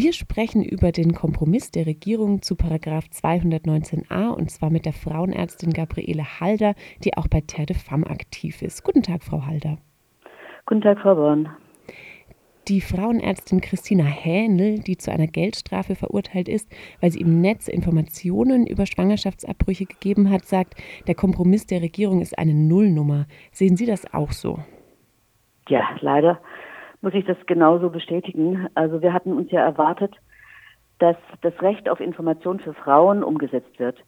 Wir sprechen über den Kompromiss der Regierung zu Paragraph 219a und zwar mit der Frauenärztin Gabriele Halder, die auch bei Terre de Femme aktiv ist. Guten Tag, Frau Halder. Guten Tag, Frau Born. Die Frauenärztin Christina Hähnel, die zu einer Geldstrafe verurteilt ist, weil sie im Netz Informationen über Schwangerschaftsabbrüche gegeben hat, sagt, der Kompromiss der Regierung ist eine Nullnummer. Sehen Sie das auch so? Ja, leider muss ich das genauso bestätigen. Also wir hatten uns ja erwartet, dass das Recht auf Information für Frauen umgesetzt wird.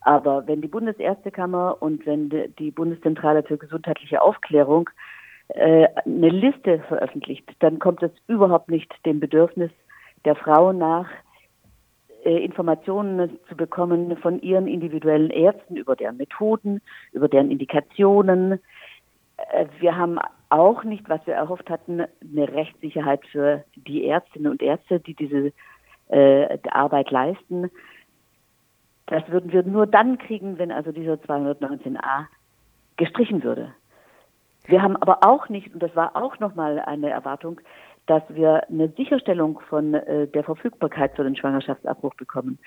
Aber wenn die Bundesärztekammer und wenn die Bundeszentrale für gesundheitliche Aufklärung äh, eine Liste veröffentlicht, dann kommt es überhaupt nicht dem Bedürfnis der Frau nach, äh, Informationen zu bekommen von ihren individuellen Ärzten über deren Methoden, über deren Indikationen. Äh, wir haben auch nicht, was wir erhofft hatten, eine Rechtssicherheit für die Ärztinnen und Ärzte, die diese äh, Arbeit leisten. Das würden wir nur dann kriegen, wenn also dieser 219a gestrichen würde. Wir haben aber auch nicht, und das war auch nochmal eine Erwartung, dass wir eine Sicherstellung von äh, der Verfügbarkeit für den Schwangerschaftsabbruch bekommen.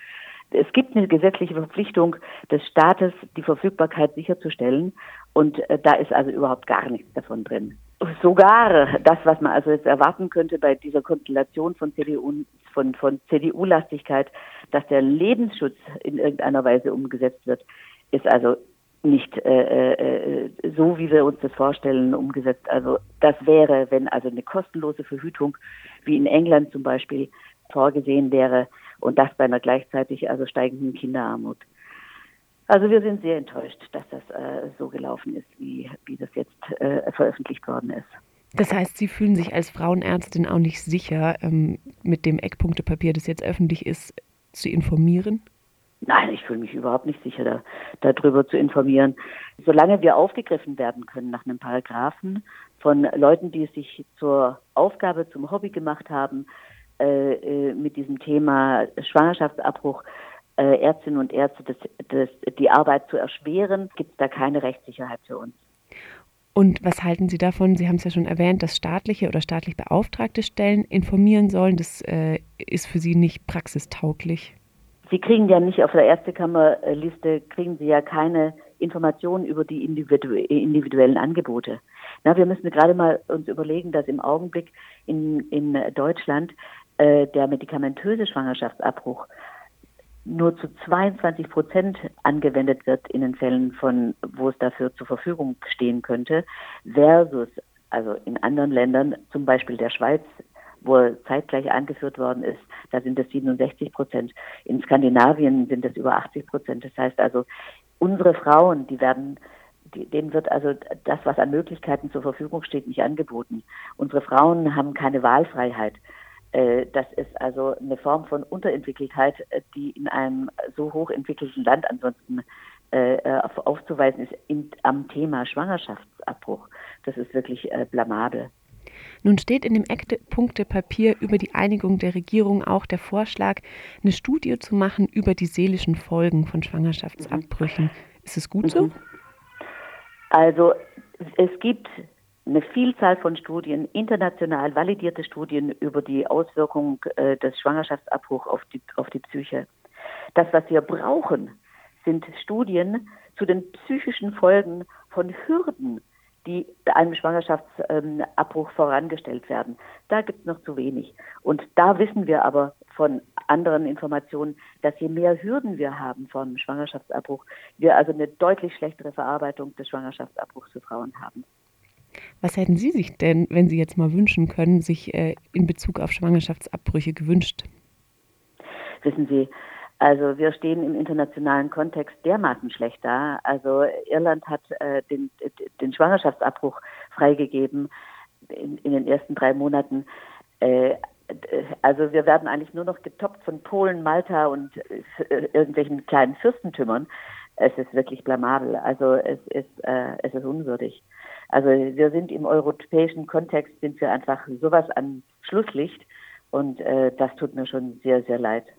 Es gibt eine gesetzliche Verpflichtung des Staates, die Verfügbarkeit sicherzustellen. Und äh, da ist also überhaupt gar nichts davon drin. Sogar das, was man also jetzt erwarten könnte bei dieser Konstellation von CDU, von, von CDU-Lastigkeit, dass der Lebensschutz in irgendeiner Weise umgesetzt wird, ist also nicht äh, äh, so, wie wir uns das vorstellen, umgesetzt. Also das wäre, wenn also eine kostenlose Verhütung wie in England zum Beispiel vorgesehen wäre und das bei einer gleichzeitig also steigenden Kinderarmut. Also wir sind sehr enttäuscht, dass das äh, so gelaufen ist, wie, wie das jetzt äh, veröffentlicht worden ist. Das heißt, Sie fühlen sich als Frauenärztin auch nicht sicher, ähm, mit dem Eckpunktepapier, das jetzt öffentlich ist, zu informieren? Nein, ich fühle mich überhaupt nicht sicher, da, darüber zu informieren. Solange wir aufgegriffen werden können nach einem Paragraphen von Leuten, die es sich zur Aufgabe, zum Hobby gemacht haben, mit diesem Thema Schwangerschaftsabbruch äh, Ärztinnen und Ärzte das, das, die Arbeit zu erschweren, gibt es da keine Rechtssicherheit für uns. Und was halten Sie davon? Sie haben es ja schon erwähnt, dass staatliche oder staatlich beauftragte Stellen informieren sollen. Das äh, ist für Sie nicht praxistauglich. Sie kriegen ja nicht auf der Ärztekammerliste, kriegen Sie ja keine Informationen über die individu individuellen Angebote. Na, wir müssen gerade mal uns überlegen, dass im Augenblick in, in Deutschland äh, der medikamentöse Schwangerschaftsabbruch nur zu 22 Prozent angewendet wird in den Fällen von, wo es dafür zur Verfügung stehen könnte, versus also in anderen Ländern, zum Beispiel der Schweiz, wo zeitgleich eingeführt worden ist, da sind es 67 Prozent. In Skandinavien sind es über 80 Prozent. Das heißt also, unsere Frauen, die werden denen wird also das, was an Möglichkeiten zur Verfügung steht, nicht angeboten. Unsere Frauen haben keine Wahlfreiheit. Äh, das ist also eine Form von Unterentwickeltheit, äh, die in einem so hochentwickelten Land ansonsten äh, aufzuweisen ist in, am Thema Schwangerschaftsabbruch. Das ist wirklich blamabel. Nun steht in dem Eckpunktepapier über die Einigung der Regierung auch der Vorschlag, eine Studie zu machen über die seelischen Folgen von Schwangerschaftsabbrüchen. Mhm. Ist es gut so? Mhm. Also es gibt eine Vielzahl von Studien, international validierte Studien über die Auswirkungen äh, des Schwangerschaftsabbruchs auf die, auf die Psyche. Das, was wir brauchen, sind Studien zu den psychischen Folgen von Hürden, die einem Schwangerschaftsabbruch vorangestellt werden. Da gibt es noch zu wenig. Und da wissen wir aber von anderen Informationen, dass je mehr Hürden wir haben vom Schwangerschaftsabbruch, wir also eine deutlich schlechtere Verarbeitung des Schwangerschaftsabbruchs für Frauen haben. Was hätten Sie sich denn, wenn Sie jetzt mal wünschen können, sich äh, in Bezug auf Schwangerschaftsabbrüche gewünscht? Wissen Sie, also wir stehen im internationalen Kontext dermaßen schlecht da. Also Irland hat äh, den, den Schwangerschaftsabbruch freigegeben in, in den ersten drei Monaten. Äh, also wir werden eigentlich nur noch getoppt von Polen, Malta und äh, irgendwelchen kleinen Fürstentümern. Es ist wirklich blamabel. Also es ist, äh, es ist unwürdig. Also wir sind im europäischen Kontext sind wir einfach sowas an Schlusslicht und äh, das tut mir schon sehr, sehr leid.